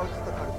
algısı da karıştı.